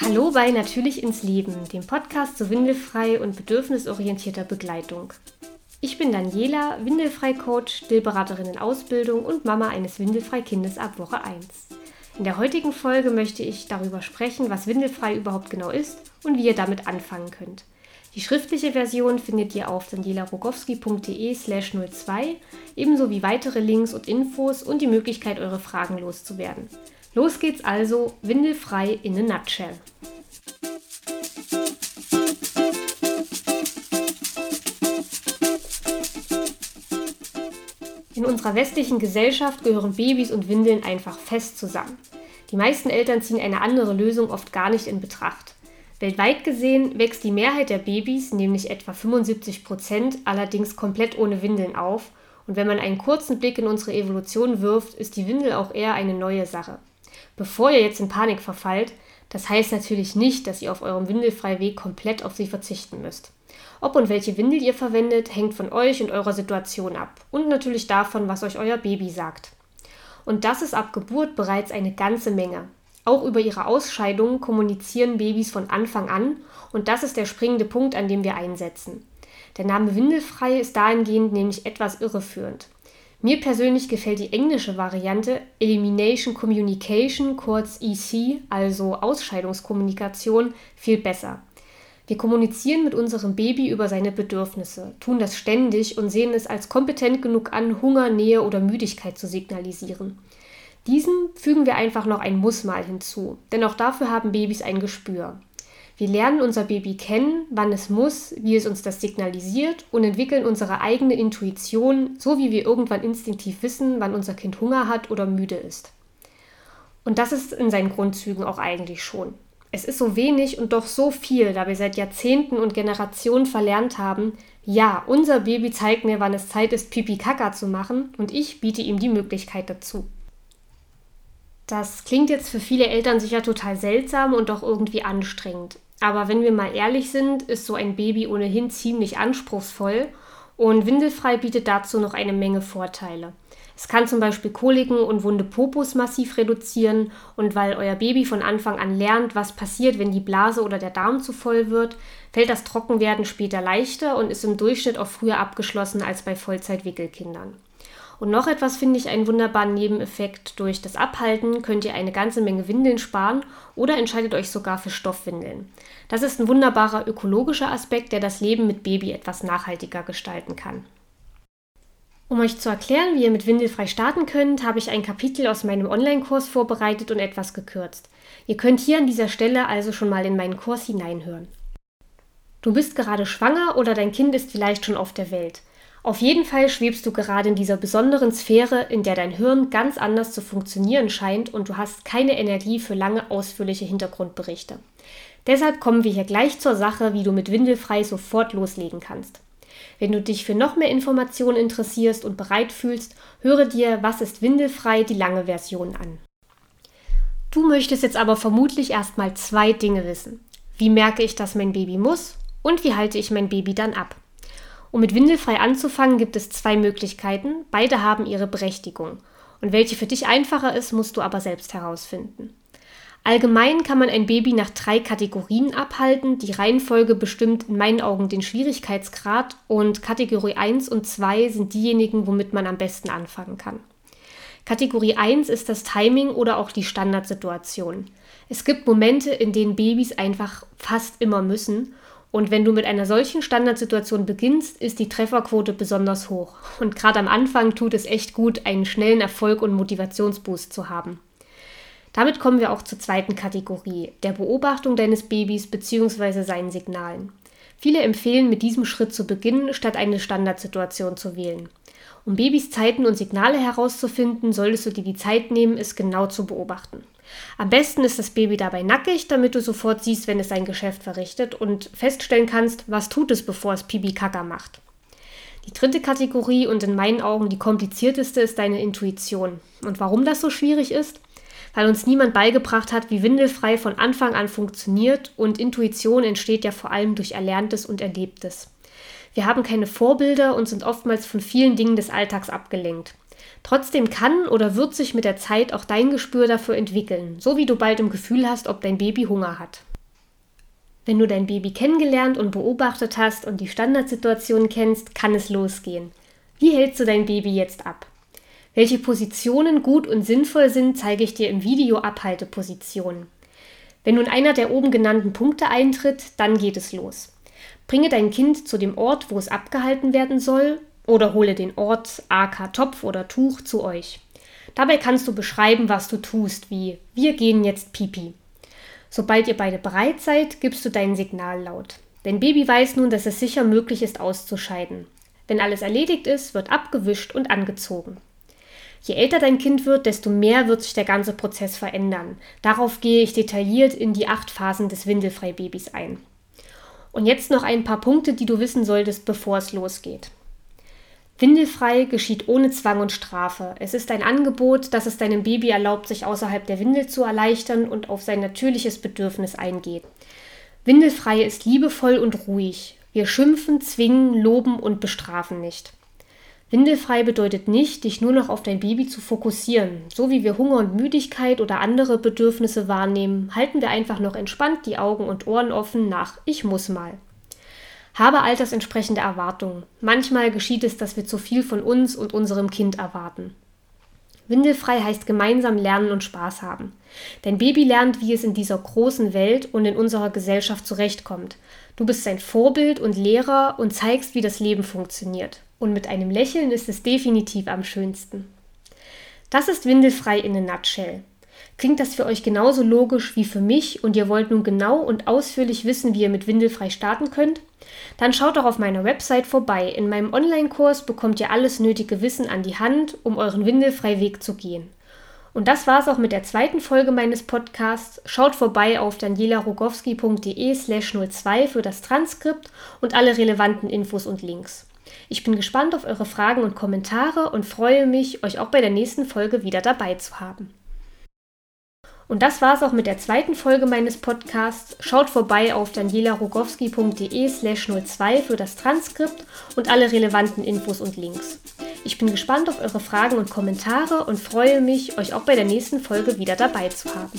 Hallo bei Natürlich ins Leben, dem Podcast zu windelfrei und bedürfnisorientierter Begleitung. Ich bin Daniela, Windelfrei-Coach, Stillberaterin in Ausbildung und Mama eines Windelfrei-Kindes ab Woche 1. In der heutigen Folge möchte ich darüber sprechen, was Windelfrei überhaupt genau ist und wie ihr damit anfangen könnt. Die schriftliche Version findet ihr auf danielarogowski.de slash 02, ebenso wie weitere Links und Infos und die Möglichkeit, eure Fragen loszuwerden. Los geht's also, Windelfrei in a nutshell. In unserer westlichen Gesellschaft gehören Babys und Windeln einfach fest zusammen. Die meisten Eltern ziehen eine andere Lösung oft gar nicht in Betracht. Weltweit gesehen wächst die Mehrheit der Babys, nämlich etwa 75 Prozent, allerdings komplett ohne Windeln auf. Und wenn man einen kurzen Blick in unsere Evolution wirft, ist die Windel auch eher eine neue Sache. Bevor ihr jetzt in Panik verfallt, das heißt natürlich nicht, dass ihr auf eurem Windelfreiweg komplett auf sie verzichten müsst. Ob und welche Windel ihr verwendet, hängt von euch und eurer Situation ab und natürlich davon, was euch euer Baby sagt. Und das ist ab Geburt bereits eine ganze Menge. Auch über ihre Ausscheidungen kommunizieren Babys von Anfang an und das ist der springende Punkt, an dem wir einsetzen. Der Name Windelfrei ist dahingehend nämlich etwas irreführend. Mir persönlich gefällt die englische Variante Elimination Communication, kurz EC, also Ausscheidungskommunikation, viel besser. Wir kommunizieren mit unserem Baby über seine Bedürfnisse, tun das ständig und sehen es als kompetent genug an, Hunger, Nähe oder Müdigkeit zu signalisieren. Diesem fügen wir einfach noch ein Muss mal hinzu, denn auch dafür haben Babys ein Gespür. Wir lernen unser Baby kennen, wann es muss, wie es uns das signalisiert und entwickeln unsere eigene Intuition, so wie wir irgendwann instinktiv wissen, wann unser Kind Hunger hat oder müde ist. Und das ist in seinen Grundzügen auch eigentlich schon. Es ist so wenig und doch so viel, da wir seit Jahrzehnten und Generationen verlernt haben, ja, unser Baby zeigt mir, wann es Zeit ist, Pipi Kaka zu machen und ich biete ihm die Möglichkeit dazu. Das klingt jetzt für viele Eltern sicher total seltsam und doch irgendwie anstrengend. Aber wenn wir mal ehrlich sind, ist so ein Baby ohnehin ziemlich anspruchsvoll und Windelfrei bietet dazu noch eine Menge Vorteile. Es kann zum Beispiel Koliken und wunde Popos massiv reduzieren und weil euer Baby von Anfang an lernt, was passiert, wenn die Blase oder der Darm zu voll wird, fällt das Trockenwerden später leichter und ist im Durchschnitt auch früher abgeschlossen als bei Vollzeitwickelkindern. Und noch etwas finde ich einen wunderbaren Nebeneffekt. Durch das Abhalten könnt ihr eine ganze Menge Windeln sparen oder entscheidet euch sogar für Stoffwindeln. Das ist ein wunderbarer ökologischer Aspekt, der das Leben mit Baby etwas nachhaltiger gestalten kann. Um euch zu erklären, wie ihr mit Windelfrei starten könnt, habe ich ein Kapitel aus meinem Online-Kurs vorbereitet und etwas gekürzt. Ihr könnt hier an dieser Stelle also schon mal in meinen Kurs hineinhören. Du bist gerade schwanger oder dein Kind ist vielleicht schon auf der Welt. Auf jeden Fall schwebst du gerade in dieser besonderen Sphäre, in der dein Hirn ganz anders zu funktionieren scheint und du hast keine Energie für lange ausführliche Hintergrundberichte. Deshalb kommen wir hier gleich zur Sache, wie du mit Windelfrei sofort loslegen kannst. Wenn du dich für noch mehr Informationen interessierst und bereit fühlst, höre dir Was ist windelfrei die lange Version an. Du möchtest jetzt aber vermutlich erstmal zwei Dinge wissen. Wie merke ich, dass mein Baby muss und wie halte ich mein Baby dann ab? Um mit windelfrei anzufangen, gibt es zwei Möglichkeiten. Beide haben ihre Berechtigung. Und welche für dich einfacher ist, musst du aber selbst herausfinden. Allgemein kann man ein Baby nach drei Kategorien abhalten. Die Reihenfolge bestimmt in meinen Augen den Schwierigkeitsgrad und Kategorie 1 und 2 sind diejenigen, womit man am besten anfangen kann. Kategorie 1 ist das Timing oder auch die Standardsituation. Es gibt Momente, in denen Babys einfach fast immer müssen und wenn du mit einer solchen Standardsituation beginnst, ist die Trefferquote besonders hoch. Und gerade am Anfang tut es echt gut, einen schnellen Erfolg und Motivationsboost zu haben. Damit kommen wir auch zur zweiten Kategorie, der Beobachtung deines Babys bzw. seinen Signalen. Viele empfehlen, mit diesem Schritt zu beginnen, statt eine Standardsituation zu wählen. Um Babys Zeiten und Signale herauszufinden, solltest du dir die Zeit nehmen, es genau zu beobachten. Am besten ist das Baby dabei nackig, damit du sofort siehst, wenn es sein Geschäft verrichtet und feststellen kannst, was tut es, bevor es Pipi Kaka macht. Die dritte Kategorie und in meinen Augen die komplizierteste ist deine Intuition. Und warum das so schwierig ist? weil uns niemand beigebracht hat, wie Windelfrei von Anfang an funktioniert und Intuition entsteht ja vor allem durch Erlerntes und Erlebtes. Wir haben keine Vorbilder und sind oftmals von vielen Dingen des Alltags abgelenkt. Trotzdem kann oder wird sich mit der Zeit auch dein Gespür dafür entwickeln, so wie du bald im Gefühl hast, ob dein Baby Hunger hat. Wenn du dein Baby kennengelernt und beobachtet hast und die Standardsituation kennst, kann es losgehen. Wie hältst du dein Baby jetzt ab? Welche Positionen gut und sinnvoll sind, zeige ich dir im Video Abhaltepositionen. Wenn nun einer der oben genannten Punkte eintritt, dann geht es los. Bringe dein Kind zu dem Ort, wo es abgehalten werden soll, oder hole den Ort, AK Topf oder Tuch, zu euch. Dabei kannst du beschreiben, was du tust, wie wir gehen jetzt pipi. Sobald ihr beide bereit seid, gibst du dein Signal laut. Dein Baby weiß nun, dass es sicher möglich ist, auszuscheiden. Wenn alles erledigt ist, wird abgewischt und angezogen. Je älter dein Kind wird, desto mehr wird sich der ganze Prozess verändern. Darauf gehe ich detailliert in die acht Phasen des Windelfrei-Babys ein. Und jetzt noch ein paar Punkte, die du wissen solltest, bevor es losgeht. Windelfrei geschieht ohne Zwang und Strafe. Es ist ein Angebot, das es deinem Baby erlaubt, sich außerhalb der Windel zu erleichtern und auf sein natürliches Bedürfnis eingeht. Windelfrei ist liebevoll und ruhig. Wir schimpfen, zwingen, loben und bestrafen nicht. Windelfrei bedeutet nicht, dich nur noch auf dein Baby zu fokussieren. So wie wir Hunger und Müdigkeit oder andere Bedürfnisse wahrnehmen, halten wir einfach noch entspannt die Augen und Ohren offen nach Ich muss mal. Habe altersentsprechende Erwartungen. Manchmal geschieht es, dass wir zu viel von uns und unserem Kind erwarten. Windelfrei heißt gemeinsam lernen und Spaß haben. Dein Baby lernt, wie es in dieser großen Welt und in unserer Gesellschaft zurechtkommt. Du bist sein Vorbild und Lehrer und zeigst, wie das Leben funktioniert und mit einem Lächeln ist es definitiv am schönsten. Das ist Windelfrei in a nutshell. Klingt das für euch genauso logisch wie für mich und ihr wollt nun genau und ausführlich wissen, wie ihr mit Windelfrei starten könnt? Dann schaut doch auf meiner Website vorbei. In meinem Online-Kurs bekommt ihr alles nötige Wissen an die Hand, um euren Windelfrei-Weg zu gehen. Und das war's auch mit der zweiten Folge meines Podcasts. Schaut vorbei auf danielarogowski.de slash 02 für das Transkript und alle relevanten Infos und Links. Ich bin gespannt auf eure Fragen und Kommentare und freue mich, euch auch bei der nächsten Folge wieder dabei zu haben. Und das war's auch mit der zweiten Folge meines Podcasts. Schaut vorbei auf danielarogowski.de slash 02 für das Transkript und alle relevanten Infos und Links. Ich bin gespannt auf eure Fragen und Kommentare und freue mich, euch auch bei der nächsten Folge wieder dabei zu haben.